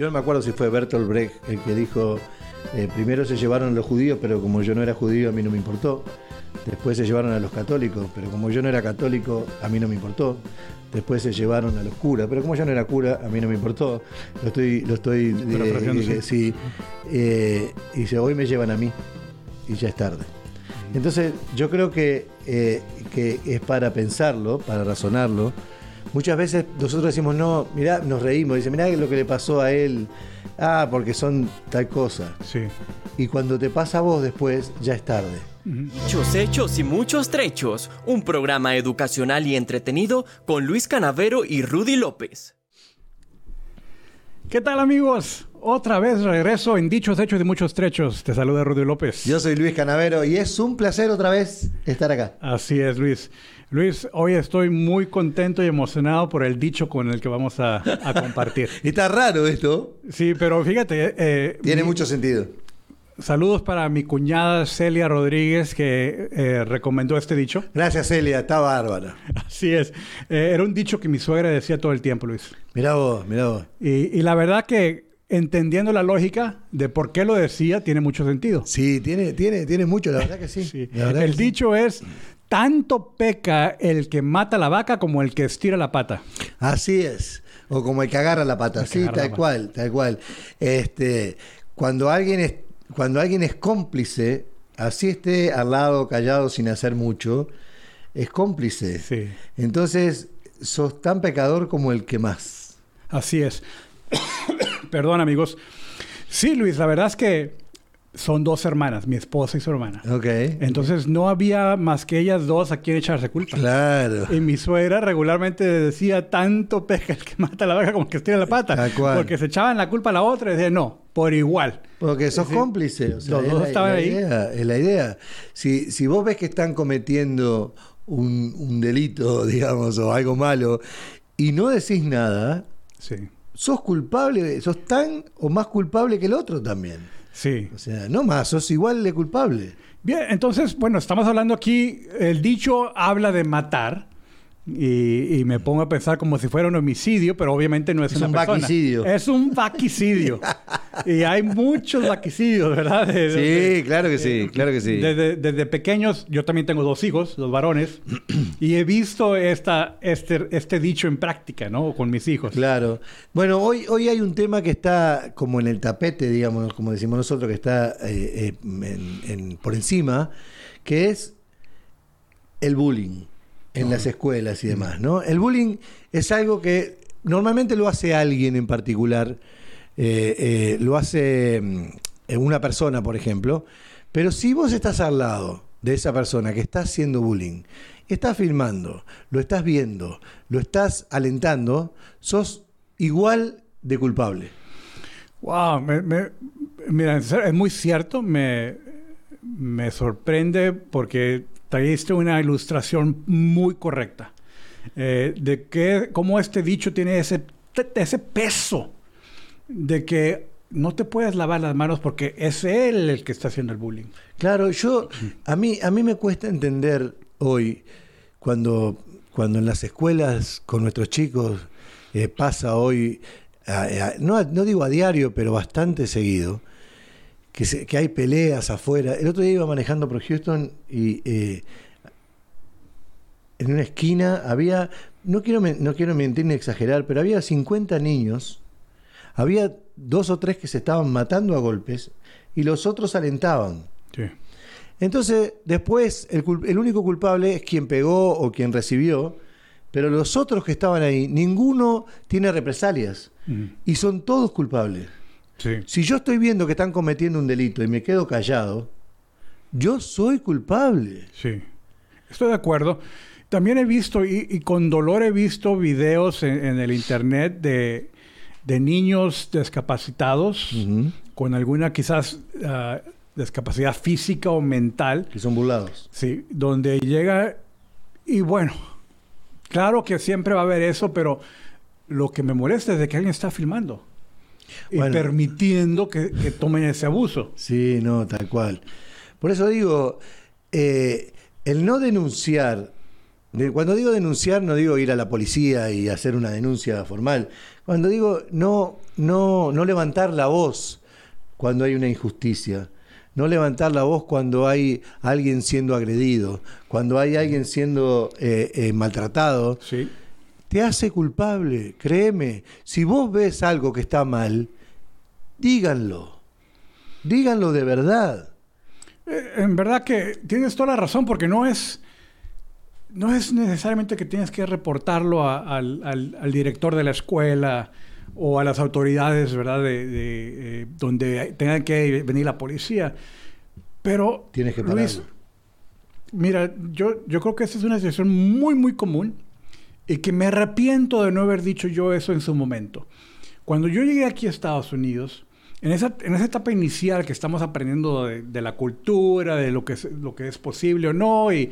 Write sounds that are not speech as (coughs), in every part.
Yo no me acuerdo si fue Bertolt Brecht el que dijo, eh, primero se llevaron a los judíos, pero como yo no era judío a mí no me importó. Después se llevaron a los católicos, pero como yo no era católico a mí no me importó. Después se llevaron a los curas, pero como yo no era cura a mí no me importó. Lo estoy, lo estoy, Parafraseando, eh, sí. Eh, y dice, hoy me llevan a mí y ya es tarde. Entonces yo creo que, eh, que es para pensarlo, para razonarlo. Muchas veces nosotros decimos, no, mirá, nos reímos, dice, mirá lo que le pasó a él, ah, porque son tal cosa. Sí. Y cuando te pasa a vos después, ya es tarde. Muchos hechos y muchos trechos. Un programa educacional y entretenido con Luis Canavero y Rudy López. ¿Qué tal amigos? Otra vez regreso en Dichos Hechos y Muchos Trechos. Te saluda Rudy López. Yo soy Luis Canavero y es un placer otra vez estar acá. Así es, Luis. Luis, hoy estoy muy contento y emocionado por el dicho con el que vamos a, a compartir. Y (laughs) está raro esto. Sí, pero fíjate. eh, Tiene mi- mucho sentido. Saludos para mi cuñada Celia Rodríguez que eh, recomendó este dicho. Gracias, Celia, está bárbara. (laughs) Así es. Eh, era un dicho que mi suegra decía todo el tiempo, Luis. Mirá vos, mirá vos. Y, y la verdad que entendiendo la lógica de por qué lo decía, tiene mucho sentido. Sí, tiene, tiene, tiene mucho, la verdad que sí. Sí. La verdad El que sí. dicho es, tanto peca el que mata la vaca como el que estira la pata. Así es. O como el que agarra la pata. El Sí, tal cual, tal cual. Este, cuando alguien es, cuando alguien es cómplice, así esté al lado callado sin hacer mucho, es cómplice. Sí. Entonces, sos tan pecador como el que más. Así es. (coughs) Perdón, amigos. Sí, Luis, la verdad es que son dos hermanas, mi esposa y su hermana. Ok. Entonces no había más que ellas dos a quien echarse culpa. Claro. Y mi suegra regularmente decía tanto peca el que mata la vaca como el que estira la pata. Tal cual. Porque se echaban la culpa a la otra y decían, no, por igual. Porque sos cómplice. o sea, Los dos estaban ahí. idea, es la idea. Si, si vos ves que están cometiendo un, un delito, (laughs) digamos, o algo malo, y no decís nada, Sí. sos culpable, sos tan o más culpable que el otro también. Sí. O sea, no más, sos igual de culpable. Bien, entonces, bueno, estamos hablando aquí, el dicho habla de matar. Y, y me pongo a pensar como si fuera un homicidio, pero obviamente no es, Es una un persona. vaquicidio. Es un vaquicidio. (laughs) y hay muchos vaquicidios, ¿verdad? De- Sí, claro que sí, claro que sí. Desde, desde pequeños, yo también tengo dos hijos, dos varones, (clears throat) y he visto esta, este, este dicho en práctica, ¿no? Con mis hijos. Claro. Bueno, hoy, hoy hay un tema que está como en el tapete, digamos, como decimos nosotros, que está eh, eh, en- en- por encima, que es el bullying en las escuelas y demás, ¿no? El bullying es algo que normalmente lo hace alguien en particular, eh, eh, lo hace mm, una persona, por ejemplo, pero si vos estás al lado de esa persona que está haciendo bullying, estás filmando, lo estás viendo, lo estás alentando, sos igual de culpable. Wow, me- me- mira, es muy cierto, me, me sorprende porque trajiste una ilustración muy correcta eh, de que cómo este dicho tiene ese, ese peso de que no te puedes lavar las manos porque es él el que está haciendo el bullying. Claro, yo a mí a mí me cuesta entender hoy cuando cuando en las escuelas con nuestros chicos eh, pasa hoy no, no digo a diario, pero bastante seguido que, se- que hay peleas afuera. El otro día iba manejando por Houston y eh, en una esquina había, no quiero, no quiero mentir ni exagerar, pero había 50 niños, había dos o tres que se estaban matando a golpes y los otros alentaban. Sí. Entonces, después, el, único culpable es quien pegó o quien recibió, pero los otros que estaban ahí, ninguno tiene represalias y son todos culpables. Sí. Si yo estoy viendo que están cometiendo un delito y me quedo callado, yo soy culpable. Sí, estoy de acuerdo. También he visto, y, y con dolor he visto videos en, en el internet de, de niños discapacitados con alguna quizás ah, discapacidad física o mental, Que son burlados. sí, donde llega y bueno, claro que siempre va a haber eso, pero lo que me molesta es de que alguien está filmando y permitiendo que, que tomen ese abuso. Sí, no, tal cual. Por eso digo, eh, el no denunciar de- cuando digo denunciar, no digo ir a la policía y hacer una denuncia formal. Cuando digo no, no, no levantar la voz cuando hay una injusticia. No levantar la voz cuando hay alguien siendo agredido, cuando hay alguien siendo eh, eh, maltratado, Sí. Te hace culpable, créeme. Si vos ves algo que está mal, díganlo. Díganlo de verdad. Eh, En verdad que tienes toda la razón, porque no es, no es necesariamente que tienes que reportarlo a- al, al- al director de la escuela o a las autoridades, ¿verdad? De, de, eh, donde tenga que venir la policía. Pero, Tienes que Luis, pararlo. mira, yo, yo creo que esta es una situación muy, muy común y que me arrepiento de no haber dicho yo eso en su momento. Cuando yo llegué aquí a Estados Unidos, en esa, en esa etapa inicial que estamos aprendiendo de, de la cultura, de lo que, es, lo que es posible o no, y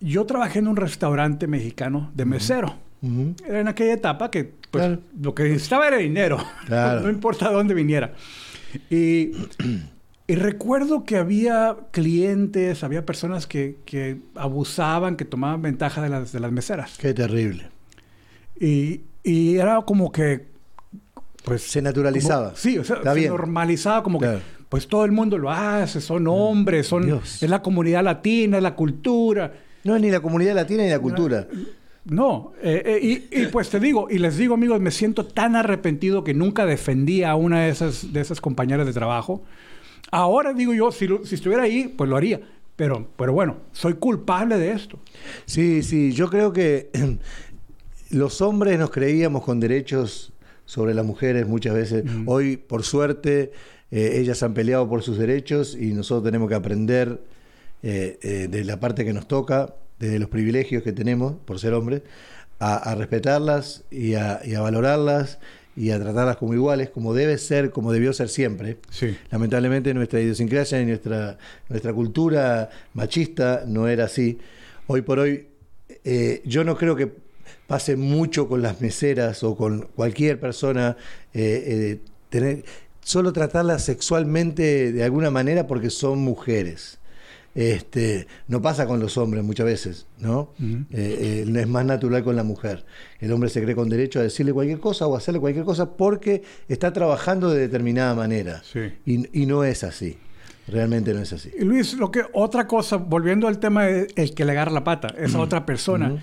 yo trabajé en un restaurante mexicano de mesero. Era en aquella etapa que pues, Claro. lo que necesitaba era dinero, (laughs) Claro. no importa de dónde viniera. Y, y recuerdo que había clientes, había personas que, que abusaban, que tomaban ventaja de las, de las meseras. Qué terrible. Y, y era como que, pues... Se naturalizaba. como- sí, o sea, Está se bien. normalizaba como Claro. que, pues todo el mundo lo hace, son hombres, son, Dios. es la comunidad latina, es la cultura. No es ni la comunidad latina ni la cultura. No, eh, eh, y, y pues te digo, y les digo amigos, me siento tan arrepentido que nunca defendí a una de esas, de esas compañeras de trabajo. Ahora digo yo, si, lo- si estuviera ahí, pues lo haría. Pero, pero bueno, soy culpable de esto. Sí, sí, yo creo que (clears throat) los hombres nos creíamos con derechos sobre las mujeres muchas veces. Hoy, por suerte, eh, ellas han peleado por sus derechos y nosotros tenemos que aprender eh, eh, de la parte que nos toca, de los privilegios que tenemos por ser hombres, a, a respetarlas y a, y a valorarlas y a tratarlas como iguales, como debe ser, como debió ser siempre. Sí. Lamentablemente nuestra idiosincrasia y nuestra, nuestra cultura machista no era así. Hoy por hoy eh, yo no creo que pase mucho con las meseras o con cualquier persona eh, eh, tener, solo tratarlas sexualmente de alguna manera porque son mujeres. Este, no pasa con los hombres muchas veces, ¿no? Eh, eh, es más natural con la mujer. El hombre se cree con derecho a decirle cualquier cosa o hacerle cualquier cosa porque está trabajando de determinada manera. Sí. Y, y no es así. Realmente no es así. Y Luis, lo que otra cosa, volviendo al tema de el que le agarra la pata, esa otra persona.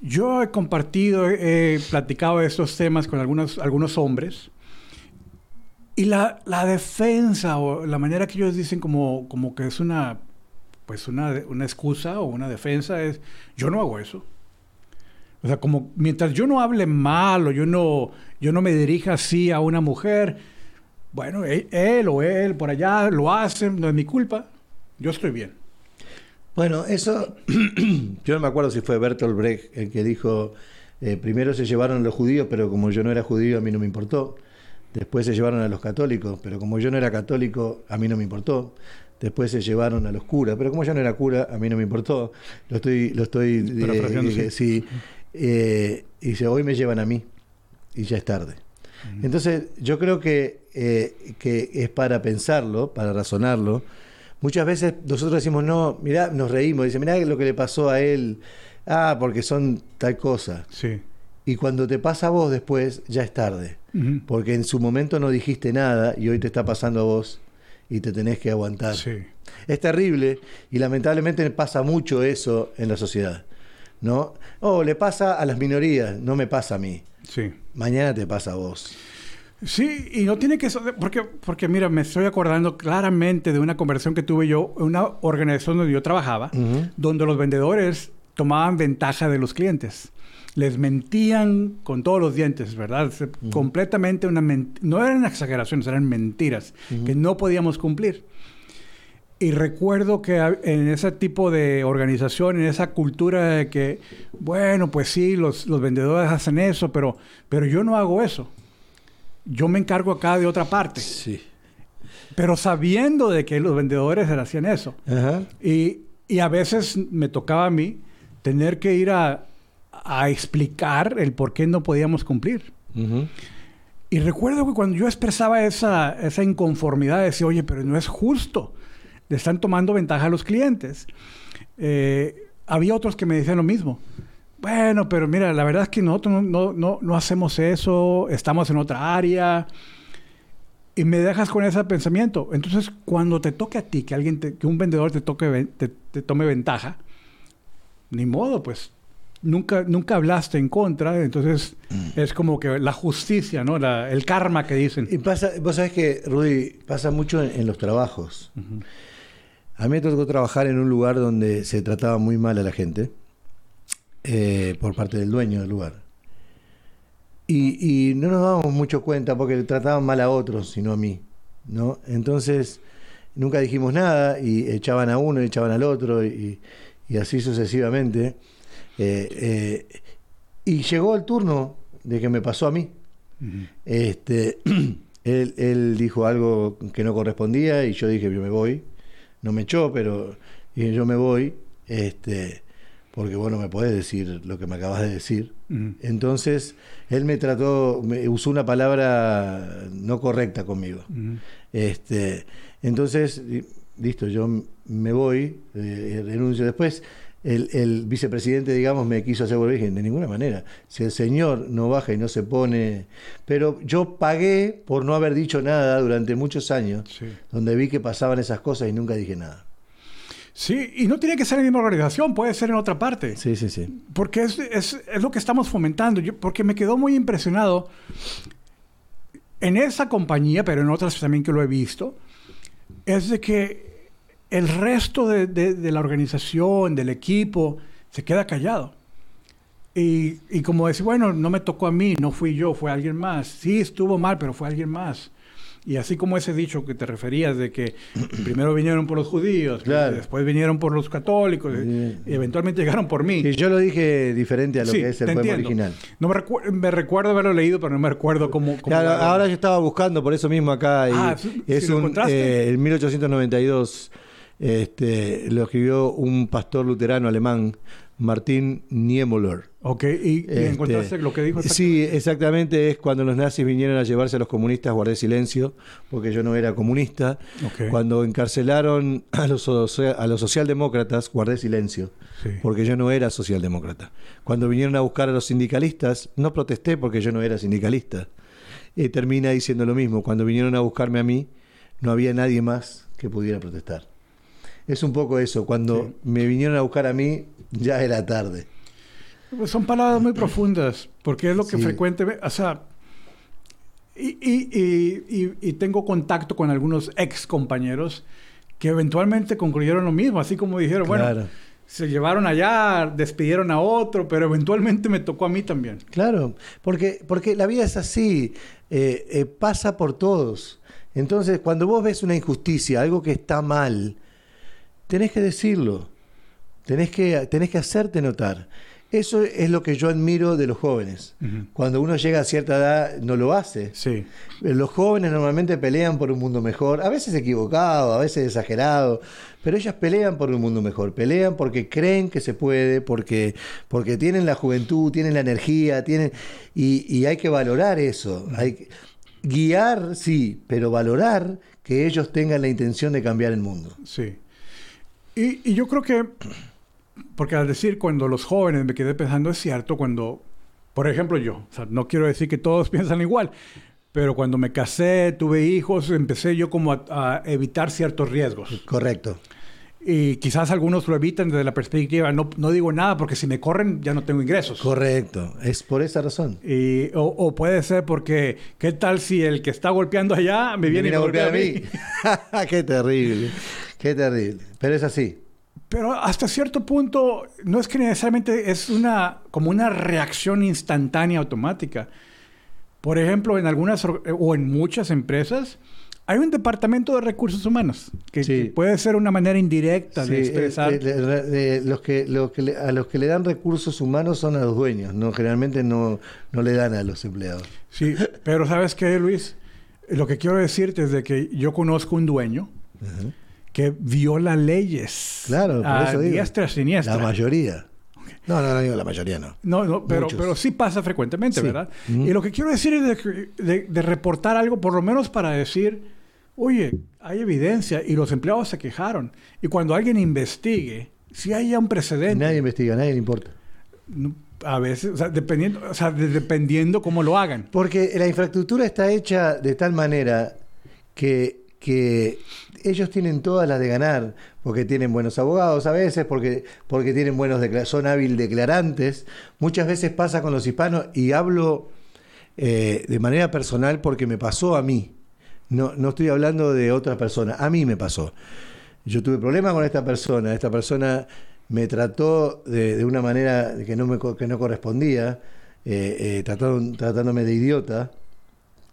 Yo he compartido, he platicado de estos temas con algunos, algunos hombres. Y la, la defensa o la manera que ellos dicen como, como que es una, pues una, una excusa o una defensa es, yo no hago eso. O sea, como mientras yo no hable mal o yo no, yo no me dirija así a una mujer, bueno, él, o él por allá lo hacen, no es mi culpa, yo estoy bien. Bueno, eso, (clears throat) yo no me acuerdo si fue Bertolt Brecht el que dijo, eh, primero se llevaron los judíos, pero como yo no era judío, a mí no me importó. Después se llevaron a los católicos, pero como yo no era católico, a mí no me importó. Después se llevaron a los curas, pero como yo no era cura, a mí no me importó. Lo estoy, lo estoy, eh, sí. sí. Eh, y dice, hoy me llevan a mí y ya es tarde. Entonces, yo creo que, eh, que es para pensarlo, para razonarlo. Muchas veces nosotros decimos, no, mirá, nos reímos, dice, mirá lo que le pasó a él, ah, porque son tal cosa. Sí. Y cuando te pasa a vos después, ya es tarde. Porque en su momento no dijiste nada y hoy te está pasando a vos y te tenés que aguantar. Sí. Es terrible y lamentablemente pasa mucho eso en la sociedad. ¿No? Oh, le pasa a las minorías, no me pasa a mí. Sí. Mañana te pasa a vos. Sí, y no tiene que ser, porque, porque mira, me estoy acordando claramente de una conversación que tuve yo en una organización donde yo trabajaba, donde los vendedores tomaban ventaja de los clientes. Les mentían con todos los dientes, ¿verdad? Se- Completamente una No eran exageraciones, eran mentiras que no podíamos cumplir. Y recuerdo que en ese tipo de organización, en esa cultura de que, bueno, pues sí, los, los vendedores hacen eso, pero, pero yo no hago eso. Yo me encargo acá de otra parte. Sí. Pero sabiendo de que los vendedores hacían eso. Ajá. Y, y a veces me tocaba a mí tener que ir a, a explicar el por qué no podíamos cumplir. Y recuerdo que cuando yo expresaba esa, esa inconformidad, decía, oye, pero no es justo. Le están tomando ventaja a los clientes. Eh, había otros que me decían lo mismo. Bueno, pero mira, la verdad es que nosotros no, no, no, hacemos eso, estamos en otra área. Y me dejas con ese pensamiento. Entonces, cuando te toque a ti, que alguien que un vendedor te, toque, te, te tome ventaja, ni modo, pues nunca, nunca hablaste en contra, entonces mm. es como que la justicia, ¿no? el karma que dicen. Y pasa, vos sabés que, Rudy, pasa mucho en, los trabajos. A mí me tocó trabajar en un lugar donde se trataba muy mal a la gente eh, por parte del dueño del lugar. Y, no nos dábamos mucho cuenta porque trataban mal a otros, sino a mí. ¿no? Entonces, nunca dijimos nada y echaban a uno y echaban al otro y así sucesivamente. Eh, eh, y llegó el turno de que me pasó a mí. este, (clears throat) él, dijo algo que no correspondía y yo dije, yo me voy. No me echó, pero dije, yo me voy. Este, porque bueno, me podés decir lo que me acabas de decir. Entonces, él me trató, me usó una palabra no correcta conmigo. este, entonces, listo, yo me voy, eh, renuncio después el, vicepresidente, digamos, me quiso hacer volver. de ninguna manera. Si el señor no baja y no se pone. Pero yo pagué por no haber dicho nada durante muchos años, donde vi que pasaban esas cosas y nunca dije nada. Sí, y no tiene que ser en la misma organización, puede ser en otra parte. Sí, sí, sí. Porque es, es, es lo que estamos fomentando. Yo, porque me quedó muy impresionado en esa compañía, pero en otras también que lo he visto, es de que el resto de, la organización, del equipo, se queda callado. Y, como decir, bueno, no me tocó a mí, no fui yo, fue alguien más. Sí, estuvo mal, pero fue alguien más. Y así como ese dicho que te referías de que (clears throat) primero vinieron por los judíos, después vinieron por los católicos, y eventualmente llegaron por mí. Y yo lo dije diferente a lo que es el poema original. No me, recuerdo haberlo leído, pero no me recuerdo cómo... claro, ahora yo estaba buscando por eso mismo acá. Y ah, es un, eh, en 1892 este, lo escribió un pastor luterano alemán, Martín Niemöller. Ok, ¿y, este, encontraste lo que dijo? Sí, exactamente, es cuando los nazis vinieron a llevarse a los comunistas, guardé silencio, porque yo no era comunista. Cuando encarcelaron a los, a los socialdemócratas, guardé silencio, porque yo no era socialdemócrata. Cuando vinieron a buscar a los sindicalistas, no protesté porque yo no era sindicalista. Y termina diciendo lo mismo, cuando vinieron a buscarme a mí, no había nadie más que pudiera protestar. Es un poco eso. Cuando me vinieron a buscar a mí, ya era tarde. Pues son palabras muy profundas, porque es lo que frecuentemente, o sea, y, y, y, tengo contacto con algunos ex compañeros que eventualmente concluyeron lo mismo, así como dijeron, bueno, se llevaron allá, despidieron a otro, pero eventualmente me tocó a mí también. Claro, porque, porque la vida es así, eh, eh, pasa por todos. Entonces, cuando vos ves una injusticia, algo que está mal, tenés que decirlo, tenés que, tenés que hacerte notar. Eso es lo que yo admiro de los jóvenes. Cuando uno llega a cierta edad no lo hace. Sí. Los jóvenes normalmente pelean por un mundo mejor, a veces equivocado, a veces exagerado, pero ellas pelean por un mundo mejor, pelean porque creen que se puede, porque, porque tienen la juventud, tienen la energía, tienen y, hay que valorar eso. Hay guiar, sí, pero valorar que ellos tengan la intención de cambiar el mundo. Sí. Y, yo creo que, porque al decir cuando los jóvenes me quedé pensando, es cierto, cuando, por ejemplo, yo, o sea, no quiero decir que todos (laughs) piensan igual, pero cuando me casé, tuve hijos, empecé yo como a, evitar ciertos riesgos. Correcto. Y quizás algunos lo evitan desde la perspectiva, no, no, digo nada porque si me corren ya no tengo ingresos. Correcto, es por esa razón. Y, o, puede ser porque, ¿qué tal si el que está golpeando allá me viene, a golpear a mí? (laughs) Qué terrible. Qué terrible, pero es así. Pero hasta cierto punto no es que necesariamente es una como una reacción instantánea automática. Por ejemplo, en algunas o en muchas empresas hay un departamento de recursos humanos que, puede ser una manera indirecta de expresar. los que, a los que le dan recursos humanos son a los dueños, no generalmente no, no le dan a los empleados. Sí, pero sabes qué, Luis, lo que quiero decirte es de que yo conozco un dueño que viola leyes. Claro, por eso digo. Diestra siniestra. La mayoría. No, no, no digo la mayoría, no. No, no pero, pero sí pasa frecuentemente, ¿verdad? Y lo que quiero decir es de, de, reportar algo, por lo menos para decir, oye, hay evidencia y los empleados se quejaron. Y cuando alguien investigue, si hay ya un precedente. Nadie investiga, nadie le importa. No, a veces, o sea, dependiendo, o sea, de- dependiendo cómo lo hagan. Porque la infraestructura está hecha de tal manera que, que ellos tienen todas las de ganar, porque tienen buenos abogados a veces, porque, porque tienen buenos son hábil declarantes. Muchas veces pasa con los hispanos, y hablo eh, de manera personal porque me pasó a mí. No, no estoy hablando de otra persona, a mí me pasó. Yo tuve problemas con esta persona, esta persona me trató de, de una manera que no, me, que no correspondía, eh, eh, trataron- tratándome de idiota.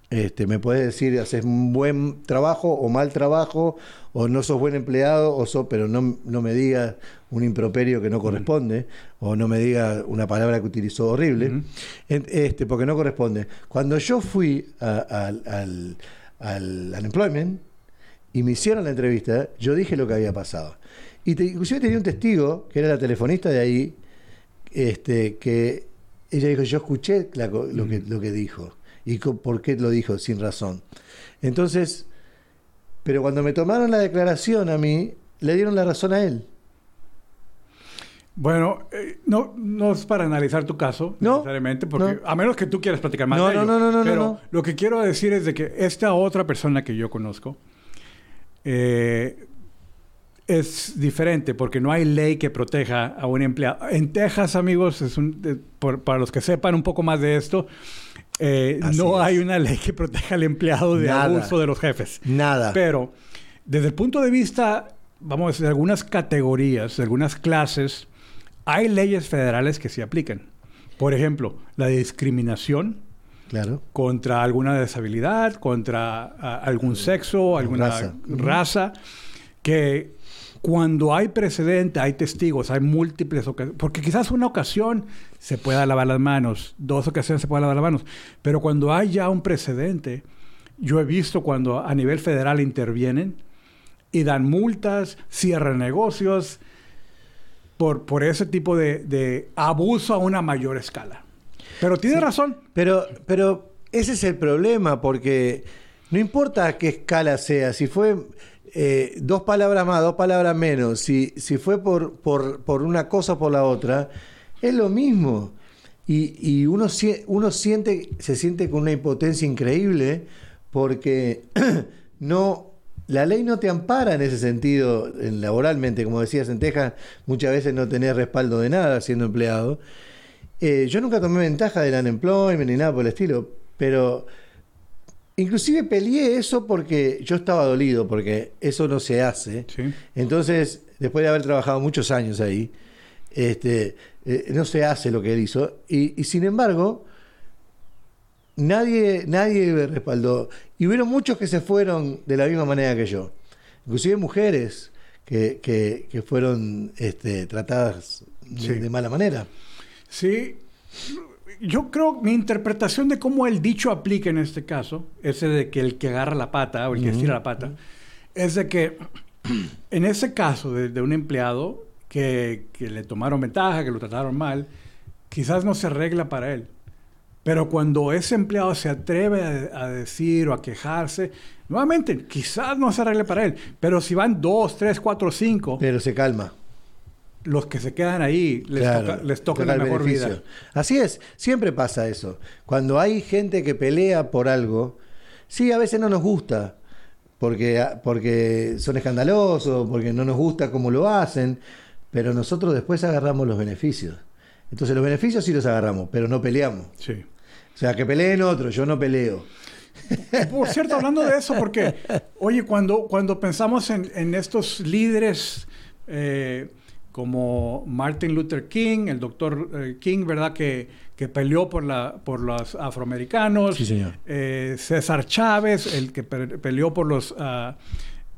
Este, me puedes decir, haces un buen trabajo o mal trabajo, o no sos buen empleado, o sos, pero no, no me digas un improperio que no corresponde, o no me digas una palabra que utilizó horrible, este, porque no corresponde. Cuando yo fui a- al, al, al unemployment y me hicieron la entrevista, yo dije lo que había pasado. Y te- inclusive tenía un testigo, que era la telefonista de ahí, este, que ella dijo, yo escuché la lo, que, lo que dijo y por qué lo dijo sin razón. Entonces, pero cuando me tomaron la declaración a mí, le dieron la razón a él. Bueno, eh, no, no es para analizar tu caso No, necesariamente, porque no. a menos que tú quieras platicar más No, de no, ello. no, no, no, Pero no. lo que quiero decir es de que esta otra persona que yo conozco eh, es diferente porque no hay ley que proteja a un empleado. En Texas, amigos, es un, eh, por- para los que sepan un poco más de esto, eh, no hay una ley que proteja al empleado de Nada. abuso de los jefes. Nada. Pero desde el punto de vista, vamos a decir, de algunas categorías, de algunas clases, hay leyes federales que se aplican. Por ejemplo, la discriminación claro. contra alguna deshabilidad, contra algún sexo, alguna Raza. raza. que cuando hay precedente, hay testigos, hay múltiples ocasiones, porque quizás una ocasión se pueda lavar las manos, dos ocasiones se pueda lavar las manos, pero cuando hay ya un precedente, yo he visto cuando a nivel federal intervienen y dan multas, cierran negocios por, por ese tipo de, de abuso a una mayor escala. Pero tiene razón. Pero, pero ese es el problema, porque no importa a qué escala sea, si fue eh, dos palabras más, dos palabras menos, si, si fue por, por, por una cosa o por la otra, es lo mismo. Y, y uno, uno siente, se siente con una impotencia increíble porque (clears throat) no, la ley no te ampara en ese sentido, en laboralmente, como decías en Texas, muchas veces no tenés respaldo de nada siendo empleado. Eh, yo nunca tomé ventaja del unemployment ni nada por el estilo, pero inclusive peleé eso porque yo estaba dolido, porque eso no se hace. Sí. Entonces, después de haber trabajado muchos años ahí, este, eh, no se hace lo que él hizo. Y, y sin embargo, nadie, nadie me respaldó. Y hubieron muchos que se fueron de la misma manera que yo. Inclusive mujeres que, que- que fueron este, tratadas de, Sí. de mala manera. Sí, yo creo mi interpretación de cómo el dicho aplica en este caso, ese de que el que agarra la pata o el que estira la pata, es de que (clears throat) en ese caso de, de un empleado que, que le tomaron ventaja, que lo trataron mal, quizás no se arregla para él. Pero cuando ese empleado se atreve a, a decir o a quejarse, nuevamente, quizás no se arregle para él. Pero si van dos, tres, cuatro, cinco, Pero se calma. Los que se quedan ahí les Claro, toca, les toca la mejor beneficio. vida. Así es, siempre pasa eso. Cuando hay gente que pelea por algo, sí, a veces no nos gusta, porque, porque son escandalosos, porque no nos gusta cómo lo hacen, pero nosotros después agarramos los beneficios. Entonces los beneficios sí los agarramos, pero no peleamos. Sí. O sea, que peleen otros, yo no peleo. Por cierto, hablando de eso, porque, oye, cuando, cuando pensamos en, en estos líderes eh, como Martin Luther King, el doctor eh, King, ¿verdad? Que, que peleó por, la, por los afroamericanos. Sí, señor. Eh, César Chávez, el que pe- peleó por los ah,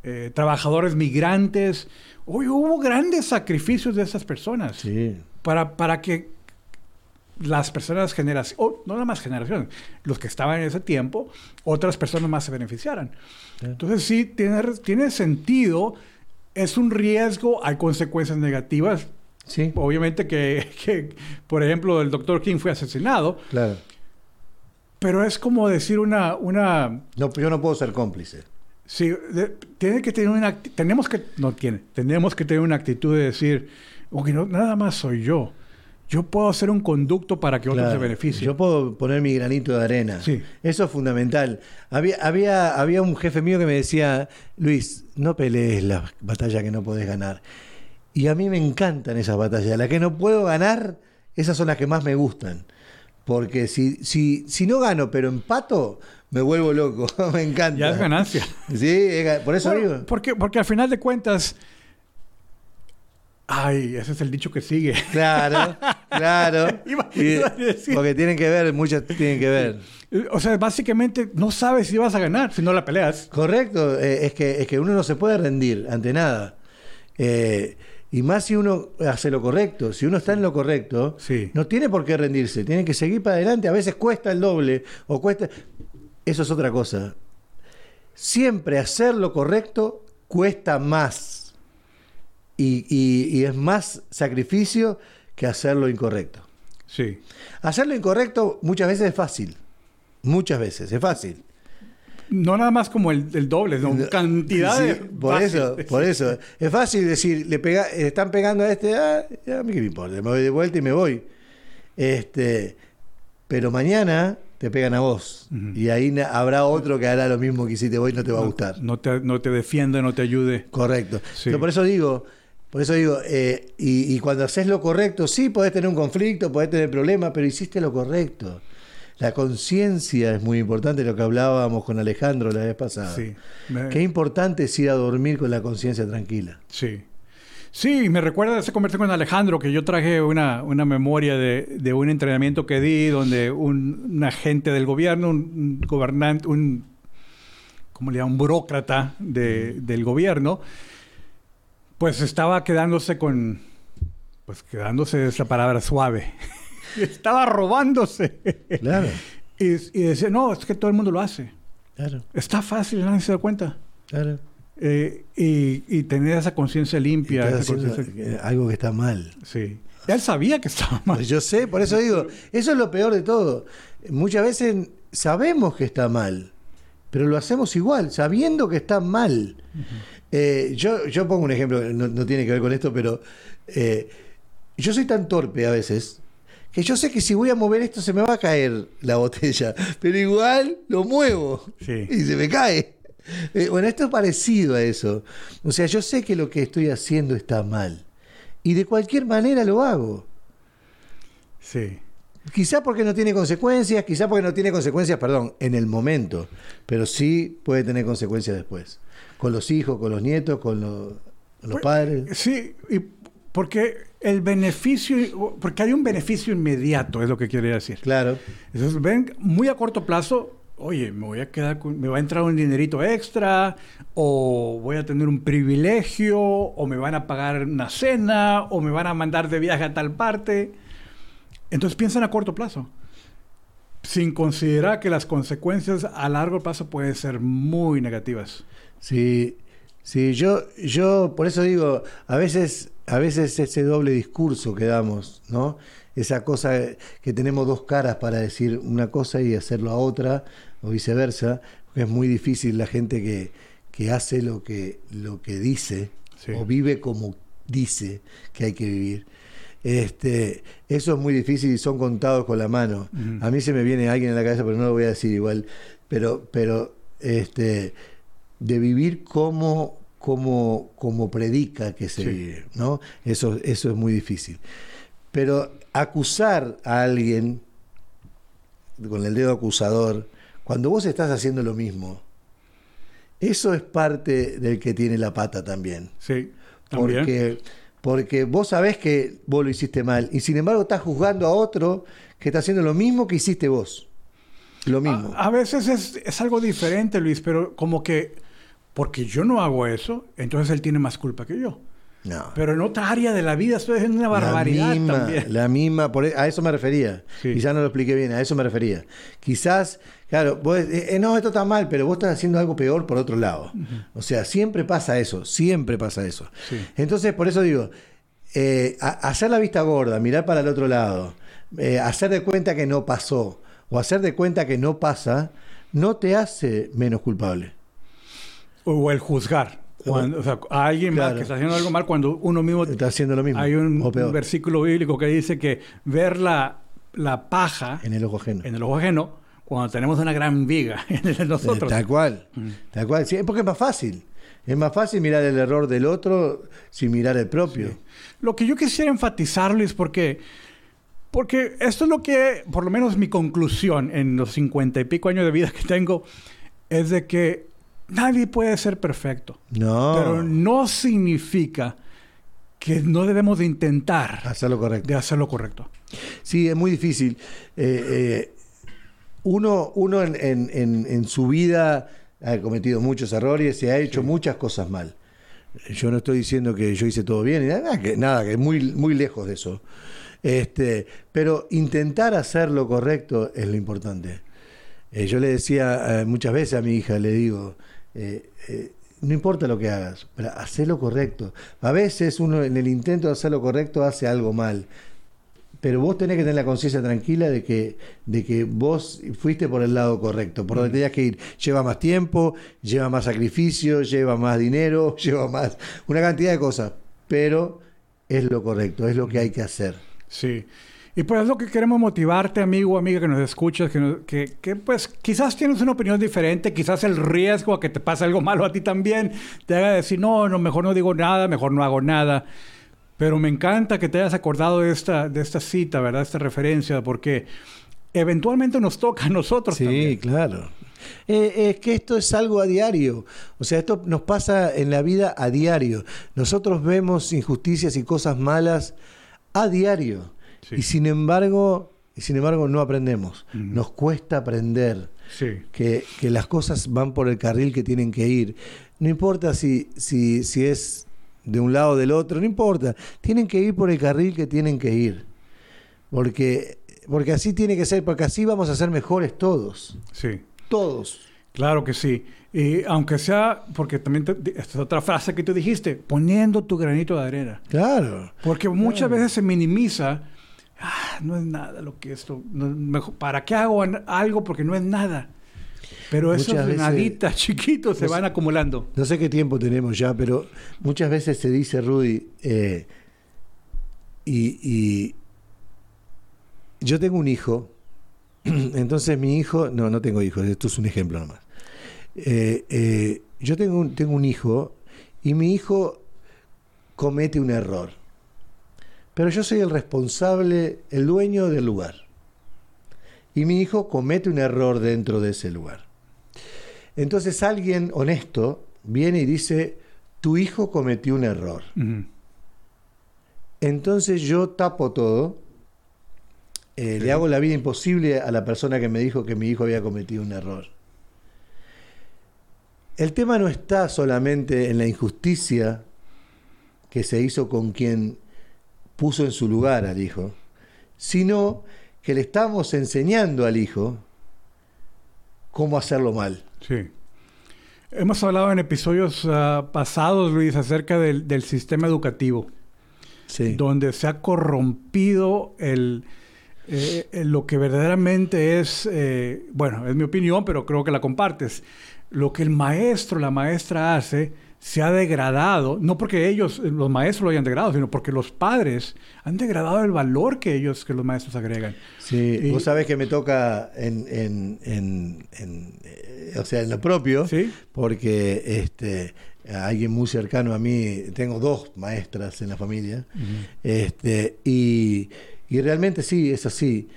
eh, trabajadores migrantes. Oye, hubo grandes sacrificios de esas personas Sí. para, para que las personas generaciones, o no nada más generaciones, los que estaban en ese tiempo, otras personas más se beneficiaran. Entonces sí, tiene, tiene sentido, es un riesgo, hay consecuencias negativas. Sí, Obviamente que, (laughs) que, por ejemplo, el doctor King fue asesinado, claro. pero es como decir una, una No, yo no puedo ser cómplice. Sí, tiene que tener una tenemos que no tiene, tenemos que tener una actitud de decir, ok, no, nada más soy yo. Yo puedo hacer un conducto para que otros se beneficien. Yo puedo poner mi granito de arena. Sí. Eso es fundamental. Había, había, había un jefe mío que me decía, Luis, no pelees la batalla que no podés ganar. Y a mí me encantan esas batallas. Las que no puedo ganar, esas son las que más me gustan. Porque si, si, si no gano, pero empato, me vuelvo loco. (laughs) me encanta. Ya es ganancia. Sí, por eso digo. Porque, porque al final de cuentas Ay, ese es el dicho que sigue. Claro, (laughs) claro. (laughs) porque tienen que ver, muchas tienen que ver. O sea, básicamente no sabes si vas a ganar si no la peleas. Correcto, eh, es, que, es que uno no se puede rendir ante nada. Eh, y más si uno hace lo correcto. Si uno está en lo correcto, no tiene por qué rendirse. Tiene que seguir para adelante. A veces cuesta el doble o cuesta... Eso es otra cosa. Siempre hacer lo correcto cuesta más y, es más sacrificio que hacer lo incorrecto. Sí. Hacer lo incorrecto muchas veces es fácil. Muchas veces, es fácil. No nada más como el, doble, no, cantidad de por eso, por eso. Es fácil decir, le pega, están pegando a este, ah, a mí qué me importa, me voy de vuelta y me voy. Este, pero mañana te pegan a vos. Y ahí habrá otro que hará lo mismo que hiciste vos y no te va a gustar. No te, no te defienda, no te ayude. Correcto. por eso digo, por eso digo, eh, y, cuando haces lo correcto, sí, podés tener un conflicto, podés tener problemas, pero hiciste lo correcto. La conciencia es muy importante, lo que hablábamos con Alejandro la vez pasada. Sí. Qué importante es ir a dormir con la conciencia tranquila. Sí. Sí, me recuerda ese conversación con Alejandro, que yo traje una, una memoria de, un entrenamiento que di donde un, agente del gobierno, un, gobernante, un, ¿cómo le llama? Un burócrata del gobierno, pues estaba quedándose con, pues quedándose esa palabra suave. (laughs) estaba robándose. Claro. Y, decía, no, es que todo el mundo lo hace. Claro. Está fácil, nadie se da cuenta. Claro. Eh, y, tener esa conciencia limpia. algo que está mal. Sí. Él sabía que estaba mal. Yo sé, por eso digo, eso es lo peor de todo. Muchas veces sabemos que está mal, pero lo hacemos igual, sabiendo que está mal. Eh, yo, yo pongo un ejemplo, no, tiene que ver con esto, pero eh, yo soy tan torpe a veces que yo sé que si voy a mover esto se me va a caer la botella, (laughs) pero igual lo muevo y se me cae. Eh, bueno, esto es parecido a eso. O sea, yo sé que lo que estoy haciendo está mal y de cualquier manera lo hago. Sí. Quizá porque no tiene consecuencias, quizá porque no tiene consecuencias, perdón, en el momento, pero sí puede tener consecuencias después con los hijos, con los nietos, con los, padres. Sí, y porque el beneficio, porque hay un beneficio inmediato, es lo que quiere decir. Claro. Entonces, ven, muy a corto plazo, oye, me voy a quedar con, me va a entrar un dinerito extra, o voy a tener un privilegio, o me van a pagar una cena, o me van a mandar de viaje a tal parte. Entonces piensan a corto plazo, sin considerar que las consecuencias a largo plazo pueden ser muy negativas. Sí, sí, yo, yo por eso digo, a veces, a veces ese doble discurso que damos, ¿no? Esa cosa que tenemos dos caras para decir una cosa y hacerlo a otra, o viceversa, porque es muy difícil la gente que, que hace lo que, lo que dice, o vive como dice que hay que vivir. Este, eso es muy difícil y son contados con la mano. A mí se me viene alguien en la cabeza, pero no lo voy a decir igual. Pero, pero este, de vivir como, como, como predica que se vive, ¿no? Eso, eso es muy difícil. Pero acusar a alguien con el dedo acusador, cuando vos estás haciendo lo mismo, eso es parte del que tiene la pata también. Sí. Porque, porque vos sabés que vos lo hiciste mal y sin embargo estás juzgando a otro que está haciendo lo mismo que hiciste vos. Lo mismo. A, veces es, es, algo diferente, Luis, pero como que porque yo no hago eso, entonces él tiene más culpa que yo. No. Pero en otra área de la vida esto es una barbaridad la misma, también. La misma, e, a eso me refería. Quizás no lo expliqué bien, a eso me refería. Quizás, claro, eh, eh, no, esto está mal, pero vos estás haciendo algo peor por otro lado. O sea, siempre pasa eso, siempre pasa eso. Entonces, por eso digo, eh, hacer la vista gorda, mirar para el otro lado, hacer de cuenta que no pasó o hacer de cuenta que no pasa, no te hace menos culpable. O el juzgar. Cuando, o sea, a alguien más Claro. que está haciendo algo mal cuando uno mismo... Está haciendo lo mismo. Hay un, un versículo bíblico que dice que ver la, la paja En el ojo ajeno. en el ojo ajeno cuando tenemos una gran viga (laughs) en el de nosotros. Tal cual. Mm. Tal cual. Sí, porque es más fácil. Es más fácil mirar el error del otro sin mirar el propio. Lo que yo quisiera enfatizarlo es porque, porque esto es lo que, por lo menos mi conclusión en los cincuenta y pico años de vida que tengo, es de que nadie puede ser perfecto. No. Pero no significa que no debemos de intentar Hacer lo correcto. de hacer lo correcto. Sí, es muy difícil. Eh, eh, uno uno en, en- en- en su vida ha cometido muchos errores y ha hecho muchas cosas mal. Yo no estoy diciendo que yo hice todo bien, y nada, que, nada, que muy, muy lejos de eso. Este, pero intentar hacer lo correcto es lo importante. Eh, yo le decía muchas veces a mi hija, le digo, eh, eh, no importa lo que hagas, pero haz lo correcto. A veces uno en el intento de hacer lo correcto hace algo mal, pero vos tenés que tener la conciencia tranquila de que, de que vos fuiste por el lado correcto, por donde tenías que ir. Lleva más tiempo, lleva más sacrificio, lleva más dinero, (laughs) lleva más, una cantidad de cosas, pero es lo correcto, es lo que hay que hacer. Sí. Y pues es lo que queremos motivarte, amigo o amiga que nos escuchas, que, nos- que, que, pues quizás tienes una opinión diferente, quizás el riesgo a que te pase algo malo a ti también te haga decir, no, no, mejor no digo nada, mejor no hago nada. Pero me encanta que te hayas acordado de esta, de esta cita, ¿verdad? Esta referencia, porque eventualmente nos toca a nosotros Sí, también. claro. Eh, es que esto es algo a diario. O sea, esto nos pasa en la vida a diario. Nosotros vemos injusticias y cosas malas a diario. Sí. Y sin embargo, y sin embargo no aprendemos. Nos cuesta aprender Sí. que, que las cosas van por el carril que tienen que ir. No importa si, si, si es de un lado o del otro, no importa. Tienen que ir por el carril que tienen que ir. Porque, porque así tiene que ser, porque así vamos a ser mejores todos. Sí. Todos. Claro que sí. Y aunque sea, porque también te- esta es otra frase que tú dijiste, poniendo tu granito de arena. Claro. Porque muchas veces se minimiza, "Ah, no es nada lo que esto, no- mejor- ¿para qué hago algo? Porque no es nada. Pero esos veces- naditas (laughs) chiquitos se van acumulando. No sé qué tiempo tenemos ya, pero muchas veces se dice, Rudy, eh, y, y yo tengo un hijo, (clears throat) entonces mi hijo, no, no tengo hijos, esto es un ejemplo nomás. Eh, eh, yo tengo un, tengo un hijo y mi hijo comete un error, pero yo soy el responsable, el dueño del lugar. Y mi hijo comete un error dentro de ese lugar. Entonces alguien honesto viene y dice, tu hijo cometió un error. Entonces yo tapo todo, eh, le hago la vida imposible a la persona que me dijo que mi hijo había cometido un error. El tema no está solamente en la injusticia que se hizo con quien puso en su lugar al hijo, sino que le estamos enseñando al hijo cómo hacerlo mal. Sí. Hemos hablado en episodios ah, pasados, Luis, acerca del, del sistema educativo, Sí. donde se ha corrompido el, eh, eh, lo que verdaderamente es, eh, bueno, es mi opinión, pero creo que la compartes. Lo que el maestro, la maestra hace, se ha degradado, no porque ellos, eh, los maestros lo hayan degradado, sino porque los padres han degradado el valor que ellos, que los maestros agregan. Sí, Y- vos sabés que me toca en, en- en- en, eh, o sea, en lo propio, ¿Sí? porque este, alguien muy cercano a mí, tengo dos maestras en la familia, este, y, y realmente sí, es así.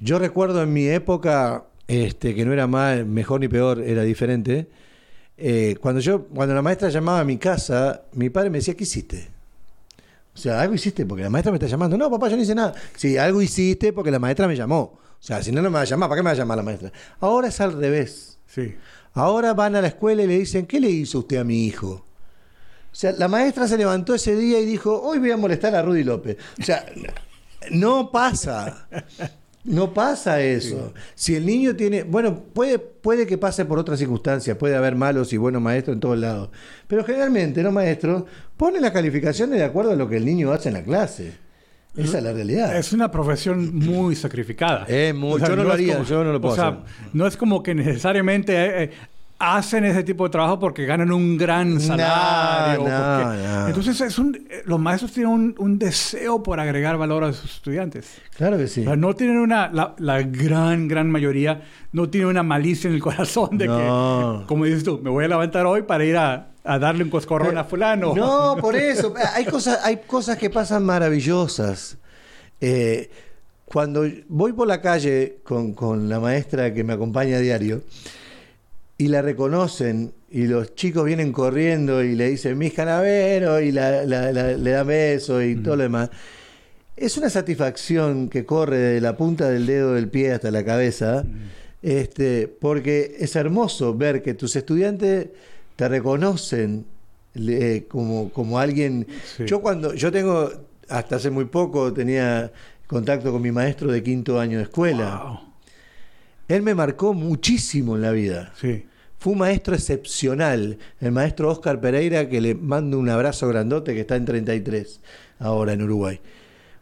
Yo recuerdo en mi época, este, que no era mal, mejor ni peor, era diferente. Eh, cuando yo, cuando la maestra llamaba a mi casa, mi padre me decía, ¿qué hiciste? O sea, algo hiciste porque la maestra me está llamando. No, papá, yo no hice nada. Sí, algo hiciste porque la maestra me llamó. O sea, si no, no me va a llamar. ¿Para qué me va a llamar la maestra? Ahora es al revés. Sí. Ahora van a la escuela y le dicen, ¿qué le hizo usted a mi hijo? O sea, la maestra se levantó ese día y dijo, hoy voy a molestar a Rudy López. O sea, no pasa. No pasa eso. Si el niño tiene, bueno, puede, puede que pase por otras circunstancias, puede haber malos y buenos maestros en todos lados, pero generalmente los maestros ponen las calificaciones de acuerdo a lo que el niño hace en la clase. Esa es la realidad. Es una profesión muy sacrificada. Es muy- yo no lo haría, como- yo no lo puedo o sea, hacer. no es como que necesariamente eh, eh, hacen ese tipo de trabajo porque ganan un gran salario. Entonces, es un, eh, los maestros tienen un, deseo por agregar valor a sus estudiantes. Claro que sí. no tienen una, la, gran, gran mayoría, no tienen una malicia en el (laughs) corazón de que, como dices tú, me voy a levantar hoy para ir a, darle un coscorrón a fulano. No, (laughs) por eso. Hay cosas, hay cosas que pasan maravillosas. Eh, cuando voy por la calle con, con la maestra que me acompaña a diario, y la reconocen y los chicos vienen corriendo y le dicen mis canaveros y le dan besos y todo lo demás. Es una satisfacción que corre de la punta del dedo del pie hasta la cabeza, este, porque es hermoso ver que tus estudiantes te reconocen como, como alguien. Yo cuando, yo tengo, hasta hace muy poco tenía contacto con mi maestro de quinto año de escuela. Él me marcó muchísimo en la vida. Sí. Fue un maestro excepcional, el maestro Oscar Pereira, que le mando un abrazo grandote, que está en 33 ahora en Uruguay.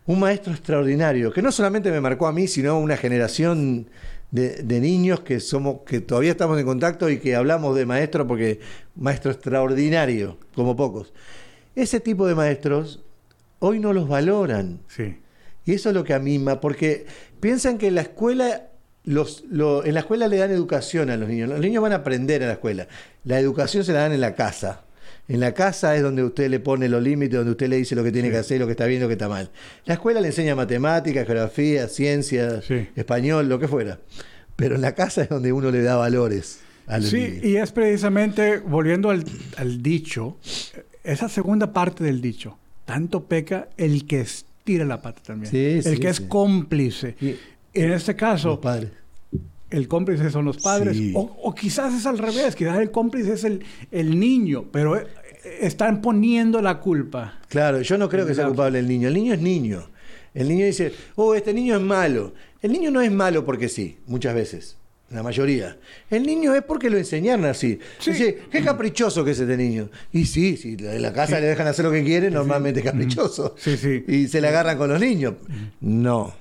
Un maestro extraordinario, que no solamente me marcó a mí, sino a una generación de, niños que somos, que todavía estamos en contacto y que hablamos de maestro porque maestro extraordinario, como pocos. Ese tipo de maestros hoy no los valoran. Sí. Y eso es lo que amima, porque piensan que la escuela los, en la escuela le dan educación a los niños. Los niños van a aprender en la escuela. La educación se la dan en la casa. En la casa es donde usted le pone los límites, donde usted le dice lo que tiene que hacer, lo que está bien, lo que está mal. La escuela le enseña matemáticas, geografía, ciencia, español, lo que fuera. Pero en la casa es donde uno le da valores a los sí, y es precisamente, volviendo al, dicho, esa segunda parte del dicho, tanto peca el que estira la pata también. el que es cómplice. En este caso, el cómplice son los padres. O, quizás es al revés, quizás el cómplice es el, el niño, pero eh, están poniendo la culpa. Claro, yo no creo que sea culpable el niño. El niño es niño. El niño dice, oh, este niño es malo. El niño no es malo porque sí, muchas veces. La mayoría. El niño es porque lo enseñaron así. Dice, qué caprichoso que es este niño. Y sí, si en la casa le dejan hacer lo que quiere, normalmente es caprichoso. Sí, sí. Y se le agarran con los niños. No.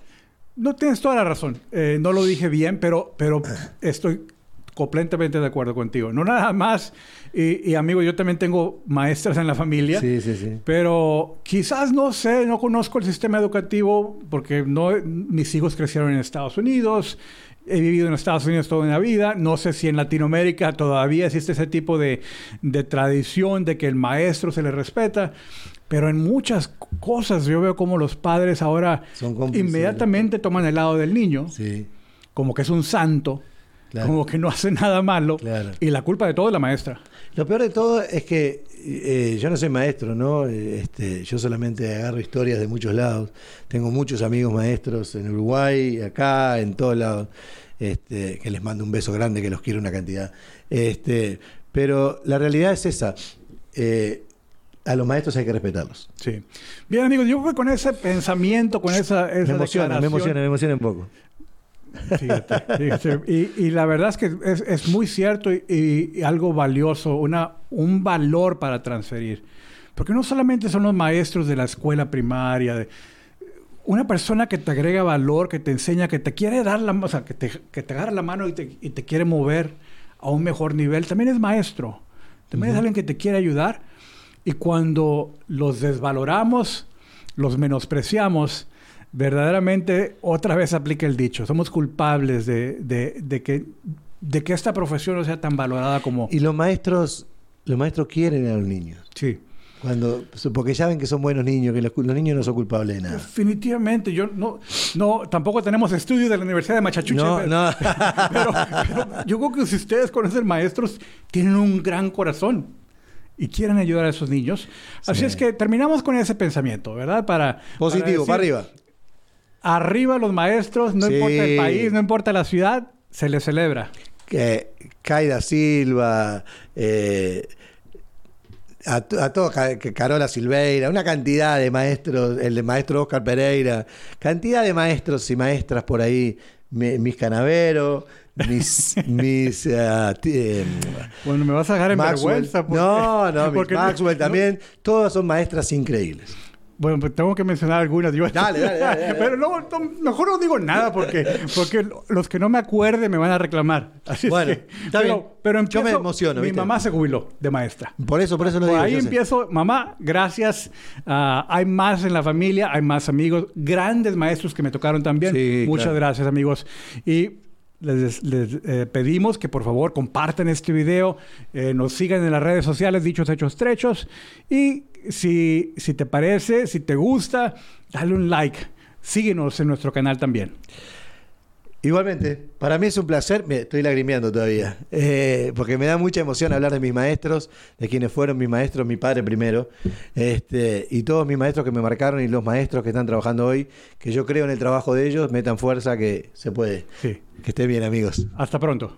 No tienes toda la razón. Eh, no lo dije bien, pero, pero estoy completamente de acuerdo contigo. No nada más, y, amigo, yo también tengo maestras en la familia. Sí, sí, sí. Pero quizás no sé, no conozco el sistema educativo porque no, mis hijos crecieron en Estados Unidos. He vivido en Estados Unidos toda una vida. No sé si en Latinoamérica todavía existe ese tipo de, de tradición de que el maestro se le respeta. Pero en muchas cosas yo veo como los padres ahora inmediatamente toman el lado del niño, como que es un santo, como que no hace nada malo, y la culpa de todo es la maestra. Lo peor de todo es que eh, yo no soy maestro, ¿no? Este, yo solamente agarro historias de muchos lados. Tengo muchos amigos maestros en Uruguay, acá, en todos lados, este, que les mando un beso grande, que los quiero una cantidad. Este, pero la realidad es esa. Eh, a los maestros hay que respetarlos. Sí. Bien, amigos, yo creo que con ese pensamiento, con esa, esa me emociona, me emociona, me emociona un poco. Fíjate, Y, la verdad es que es, muy cierto y, algo valioso, una, un valor para transferir. Porque no solamente son los maestros de la escuela primaria, de, una persona que te agrega valor, que te enseña, que te quiere dar la, o sea, que te, que te agarra la mano y te, y te, quiere mover a un mejor nivel, también es maestro. También es alguien que te quiere ayudar y cuando los desvaloramos, los menospreciamos, verdaderamente otra vez aplica el dicho. Somos culpables de, que, de que esta profesión no sea tan valorada como... Y los maestros, los maestros quieren a los niños. Sí. Cuando, porque saben que son buenos niños, que los, niños no son culpables de nada. Definitivamente, yo no, no, tampoco tenemos estudios de la Universidad de Machachuche. No, no. (laughs) pero, yo creo que si ustedes conocen maestros, tienen un gran corazón y quieren ayudar a esos niños. Así es que terminamos con ese pensamiento, ¿verdad? Para positivo, para, arriba. Arriba los maestros, no importa el país, no importa la ciudad, se les celebra. Que Caida Silva, eh, a, a todo, Carola Silveira, una cantidad de maestros, el de maestro Oscar Pereira, cantidad de maestros y maestras por ahí, mis canaveros, mis, mis eh, bueno me vas a dejar en vergüenza no no mis Maxwell también todas son maestras increíbles Bueno, pues tengo que mencionar algunas. Dale, dale, dale, dale. (laughs) Pero no, no, mejor no digo nada porque, porque los que no me acuerde me van a reclamar. Así es Bueno, que- está pero, bien. pero Yo me empiezo- emociono, Mi ¿viste? mamá se jubiló de maestra. Por eso, por eso lo Por digo. ahí yo sé. empiezo, mamá, gracias. Ah, hay más en la familia, hay más amigos, grandes maestros que me tocaron también. Sí, Muchas claro. gracias, amigos. Y les, eh, pedimos que por favor compartan este video, eh, nos sigan en las redes sociales, dichos hechos trechos. Y si, si te parece, si te gusta, dale un like. Síguenos en nuestro canal también. Igualmente, para mí es un placer, me estoy lagrimeando todavía, eh, porque me da mucha emoción hablar de mis maestros, de quienes fueron mis maestros, mi padre primero, este, y todos mis maestros que me marcaron y los maestros que están trabajando hoy, que yo creo en el trabajo de ellos, metan fuerza que se puede. Sí. Que estén bien amigos. Hasta pronto.